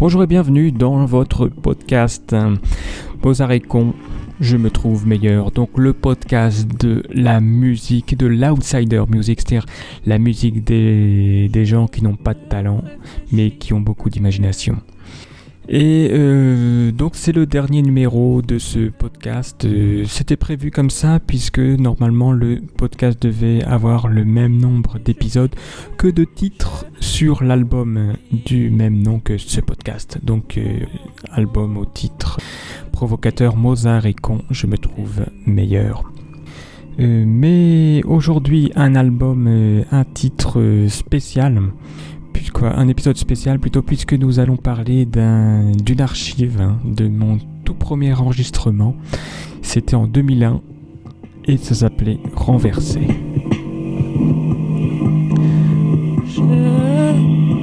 Bonjour et bienvenue dans votre podcast Mozart et con, je me trouve meilleur. Donc le podcast de la musique, de l'outsider music, c'est-à-dire la musique des gens qui n'ont pas de talent, mais qui ont beaucoup d'imagination. Et euh, donc c'est le dernier numéro de ce podcast. Euh, c'était prévu comme ça puisque normalement le podcast devait avoir le même nombre d'épisodes que de titres sur l'album du même nom que ce podcast. Donc euh, album au titre provocateur Mozart et con, je me trouve meilleur. mais aujourd'hui un album, un titre spécial un épisode spécial plutôt puisque nous allons parler d'une archive hein, de mon tout premier enregistrement. C'était en 2001 et ça s'appelait Renversé.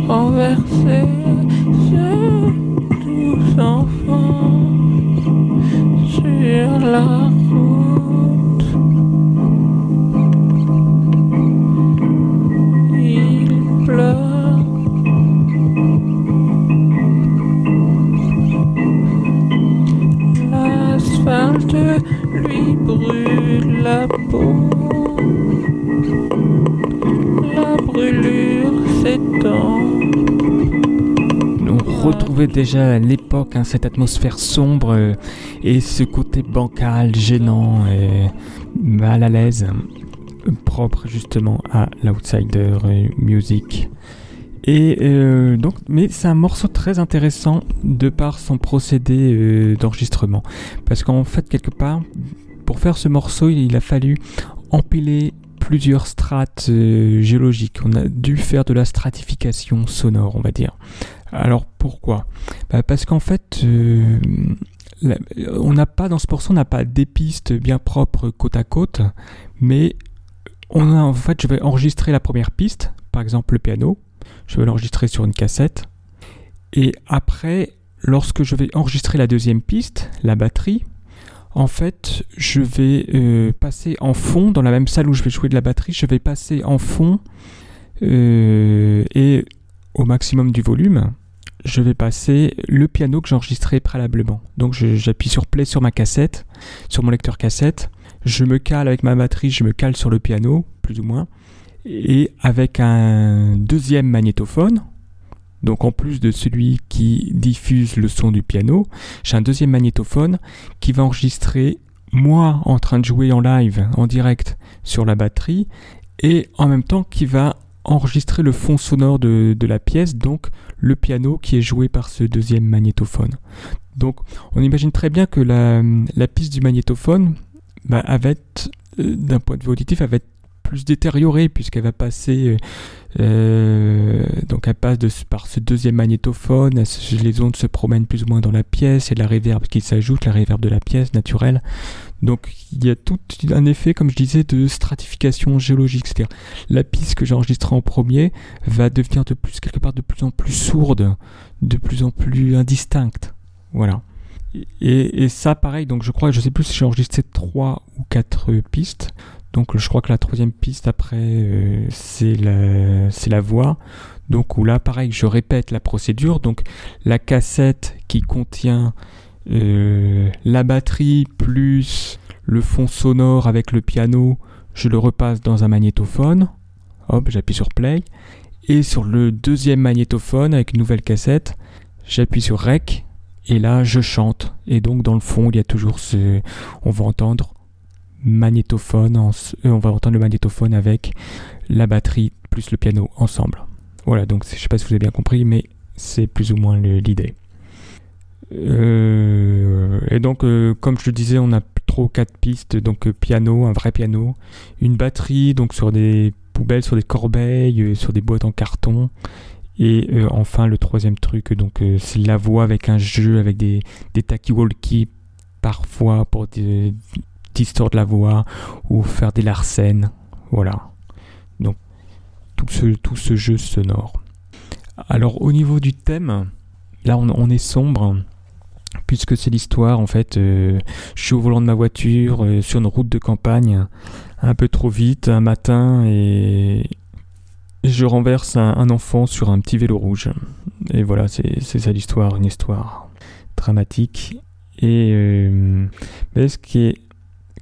Renversé tous enfants sur la route. Déjà à l'époque hein, cette atmosphère sombre euh, et ce côté bancal, gênant et mal à l'aise, propre justement à l'outsider music. Et euh, donc, mais c'est un morceau très intéressant de par son procédé euh, d'enregistrement. Parce qu'en fait, quelque part, pour faire ce morceau, il a fallu empiler plusieurs strates euh, géologiques. On a dû faire de la stratification sonore, on va dire. Alors pourquoi? Bah, Parce qu'en fait, on n'a pas dans ce morceau, on n'a pas des pistes bien propres côte à côte, mais on a en fait, je vais enregistrer la première piste, par exemple le piano, je vais l'enregistrer sur une cassette. Et après, lorsque je vais enregistrer la deuxième piste, la batterie, en fait, je vais euh, passer en fond, dans la même salle où je vais jouer de la batterie, je vais passer en fond euh, et au maximum du volume, je vais passer le piano que j'ai préalablement. Donc j'appuie sur play sur ma cassette, sur mon lecteur cassette, je me cale avec ma batterie, je me cale sur le piano, plus ou moins, et avec un deuxième magnétophone. Donc en plus de celui qui diffuse le son du piano, j'ai un deuxième magnétophone qui va enregistrer moi en train de jouer en live, en direct sur la batterie, et en même temps qui va enregistrer le fond sonore de, la pièce, donc le piano qui est joué par ce deuxième magnétophone. Donc on imagine très bien que la, piste du magnétophone bah, euh, d'un point de vue auditif, va être plus détériorée puisqu'elle va passer euh, euh, donc passe par ce deuxième magnétophone, les ondes se promènent plus ou moins dans la pièce, et la réverb qui s'ajoute, la réverb de la pièce naturelle. Donc il y a tout un effet, comme je disais, de stratification géologique. C'est-à-dire la piste que j'ai enregistrée en premier va devenir de plus quelque part de plus en plus sourde, de plus en plus indistincte. Voilà. Et, ça, pareil, donc je crois, je sais plus si j'ai enregistré trois ou quatre pistes. Donc je crois que la troisième piste après euh, c'est la, la voix. Donc où là pareil je répète la procédure. Donc la cassette qui contient euh, la batterie plus le fond sonore avec le piano, je le repasse dans un magnétophone. Hop, j'appuie sur play. Et sur le deuxième magnétophone avec une nouvelle cassette, j'appuie sur rec et là je chante. Et donc dans le fond il y a toujours ce... On va entendre magnétophone, euh, on va entendre le magnétophone avec la batterie plus le piano ensemble. Voilà, donc je sais pas si vous avez bien compris, mais c'est plus ou moins l'idée. Euh, et donc, euh, comme je le disais, on a trop quatre pistes, donc piano, un vrai piano, une batterie, donc sur des poubelles, sur des corbeilles, sur des boîtes en carton, et enfin le troisième truc, donc c'est la voix avec un jeu, avec des, des walkie parfois pour des, histoire de la voix ou faire des larcènes. Voilà. Donc tout ce, tout ce jeu sonore. Alors au niveau du thème, là on, est sombre puisque c'est l'histoire en fait. Euh, je suis au volant de ma voiture euh, sur une route de campagne un peu trop vite un matin et je renverse un, enfant sur un petit vélo rouge. Et voilà, c'est ça l'histoire, une histoire dramatique. Et euh, ce qui est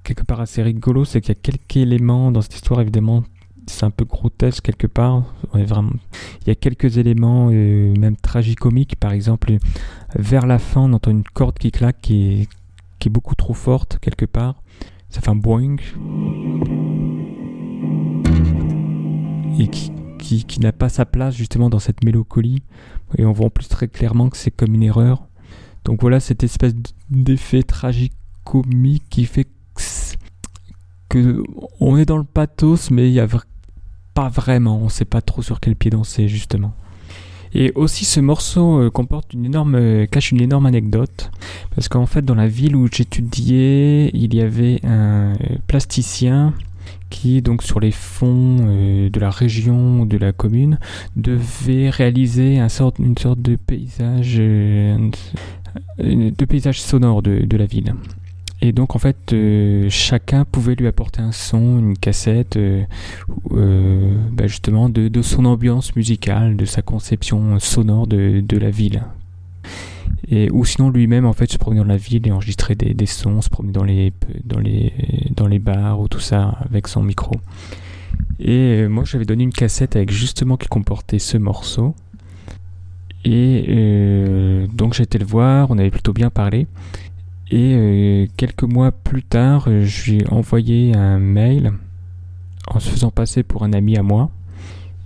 quelque part assez rigolo, c'est qu'il y a quelques éléments dans cette histoire, évidemment, c'est un peu grotesque quelque part. Vraiment. Il y a quelques éléments, euh, même tragicomiques, par exemple, vers la fin, on entend une corde qui claque qui est, qui est beaucoup trop forte quelque part. Ça fait un boing. Et qui, qui, qui n'a pas sa place justement dans cette mélancolie. Et on voit en plus très clairement que c'est comme une erreur. Donc voilà cette espèce d'effet tragique-comique qui fait que, on est dans le pathos, mais il y a pas vraiment, on sait pas trop sur quel pied danser justement. Et aussi ce morceau euh, comporte une énorme, euh, cache une énorme anecdote, parce qu'en fait dans la ville où j'étudiais, il y avait un euh, plasticien qui donc sur les fonds de la région de la commune devait réaliser une sorte de paysage sonore de la ville. Et donc en fait, euh, chacun pouvait lui apporter un son, une cassette, euh, euh, bah, justement de, son ambiance musicale, de sa conception sonore de, la ville. Et, ou sinon lui-même en fait se promenait dans la ville et enregistrait des, sons, se promenait dans les, dans, les, dans les bars ou tout ça avec son micro. Et moi j'avais donné une cassette avec justement qui comportait ce morceau. Et euh, donc j'ai été le voir, on avait plutôt bien parlé. Et euh, quelques mois plus tard, euh, je lui ai envoyé un mail en se faisant passer pour un ami à moi.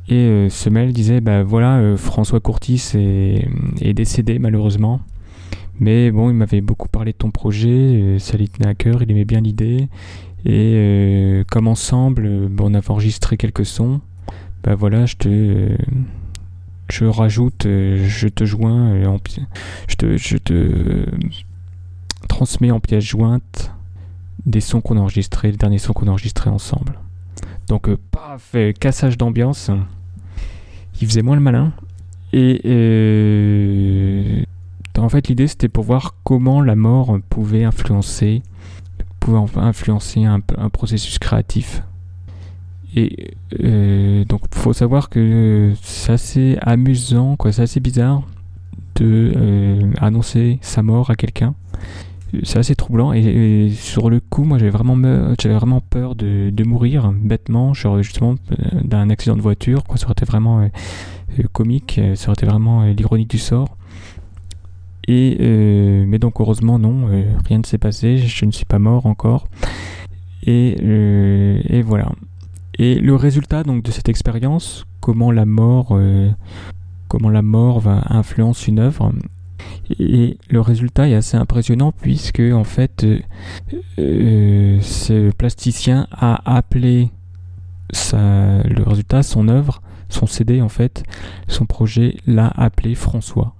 Et euh, ce mail disait, bah voilà, François Courtis est, décédé malheureusement. Mais bon, il m'avait beaucoup parlé de ton projet, ça lui tenait à cœur, il aimait bien l'idée. Et comme ensemble, on avait enregistré quelques sons. Bah voilà, je te, je rajoute, je te joins, je te, je te transmets en pièce jointe des sons qu'on a enregistrés, les derniers sons qu'on a enregistrés ensemble. Donc, euh, paf, euh, cassage d'ambiance. Il faisait moins le malin. Et euh, en fait, l'idée c'était pour voir comment la mort pouvait influencer, pouvait influencer un, processus créatif. Et euh, donc, faut savoir que c'est assez amusant, quoi, c'est assez bizarre de annoncer sa mort à quelqu'un. C'est assez troublant et, sur le coup, moi j'avais vraiment, peur de, mourir bêtement, justement euh, d'un accident de voiture, quoi. Ça aurait été vraiment euh, euh, comique, ça aurait été vraiment euh, l'ironie du sort. Et mais donc heureusement non, rien ne s'est passé, je ne suis pas mort encore. Et, voilà. Et le résultat donc de cette expérience, comment la mort, comment la mort va influencer une œuvre. Et le résultat est assez impressionnant puisque en fait, euh, euh, ce plasticien a appelé le résultat, son œuvre, son CD en fait, son projet l'a appelé François.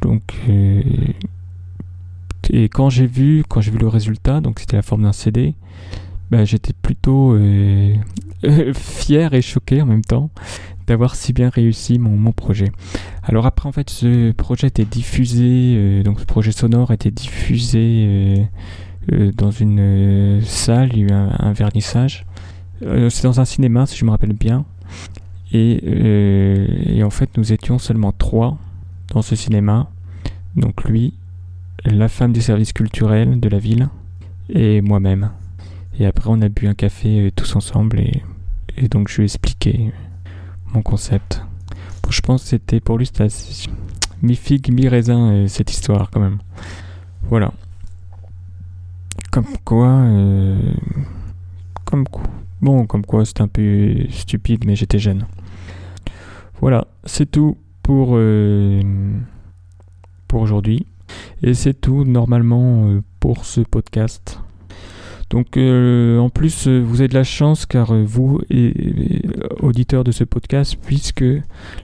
Donc euh, et quand j'ai vu, quand j'ai vu le résultat, donc c'était la forme d'un CD, bah, j'étais plutôt fier et choqué en même temps d'avoir si bien réussi mon, projet. Alors après en fait ce projet était diffusé, euh, donc ce projet sonore était diffusé euh, euh, dans une salle, il y a eu un, vernissage. C'est dans un cinéma si je me rappelle bien. Et, en fait nous étions seulement trois dans ce cinéma. Donc lui, la femme du service culturel de la ville et moi-même. Et après on a bu un café tous ensemble et, et donc je lui ai expliqué mon concept. Je pense que c'était pour lui c'était mi-figue, mi-raisin euh, cette histoire quand même. Voilà. Comme quoi... euh, Comme quoi... Bon, comme quoi c'était un peu stupide mais j'étais jeune. Voilà, c'est tout pour, euh, pour aujourd'hui. Et c'est tout normalement pour ce podcast. Donc euh, en plus euh, vous avez de la chance car euh, vous et, et, de ce podcast puisque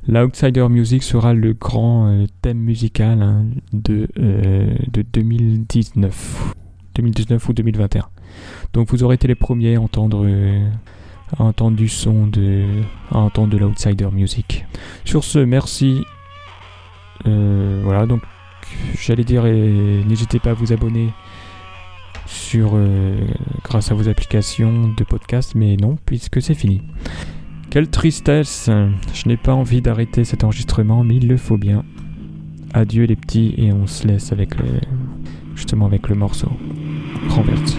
l'Outsider Music sera le grand thème musical hein, de, de 2019. 2019 ou 2021. Donc vous aurez été les premiers à entendre, du son de, à entendre de l'Outsider Music. Sur ce, merci. Voilà, donc j'allais dire, n'hésitez pas à vous abonner sur, euh, grâce à vos applications de podcast, mais non, puisque c'est fini. Quelle tristesse Je n'ai pas envie d'arrêter cet enregistrement, mais il le faut bien. Adieu les petits, et on se laisse avec le... justement avec le morceau. Renverse.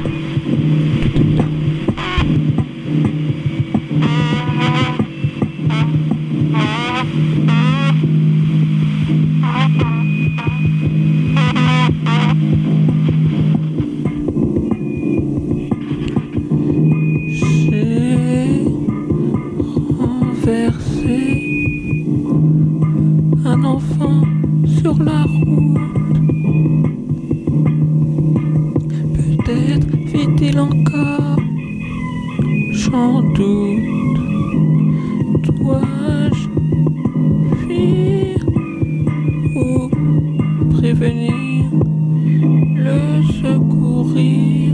Sur la route. Peut-être vit-il encore, j'en doute. Dois-je fuir ou prévenir le secourir?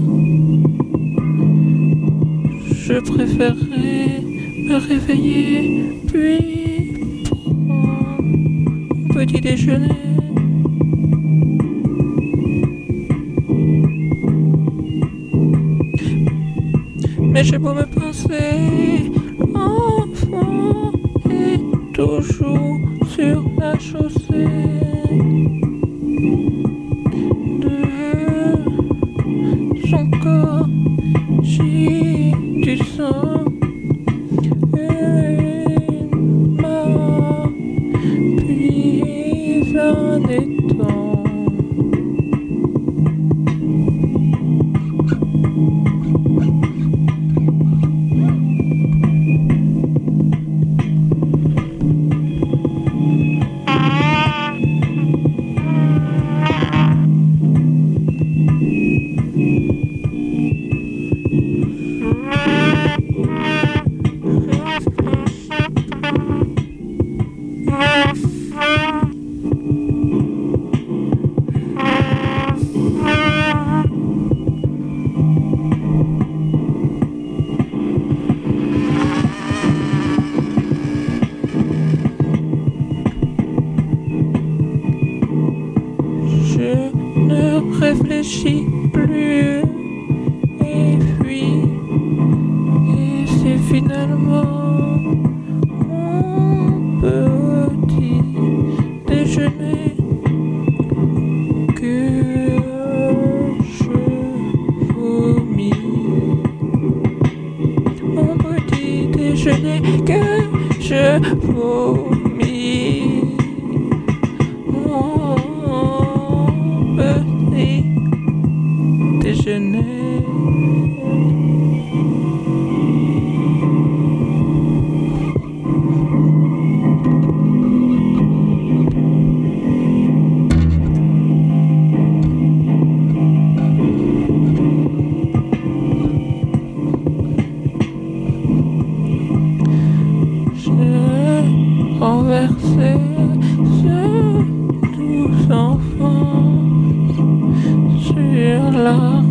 Je préférerais me réveiller puis petit déjeuner. Mais j'ai beau me penser, l'enfant est toujours sur la chaussée. De son corps, j'ai du sang. Réfléchis plus. Et puis et c'est finalement Renversé ce doux enfant sur la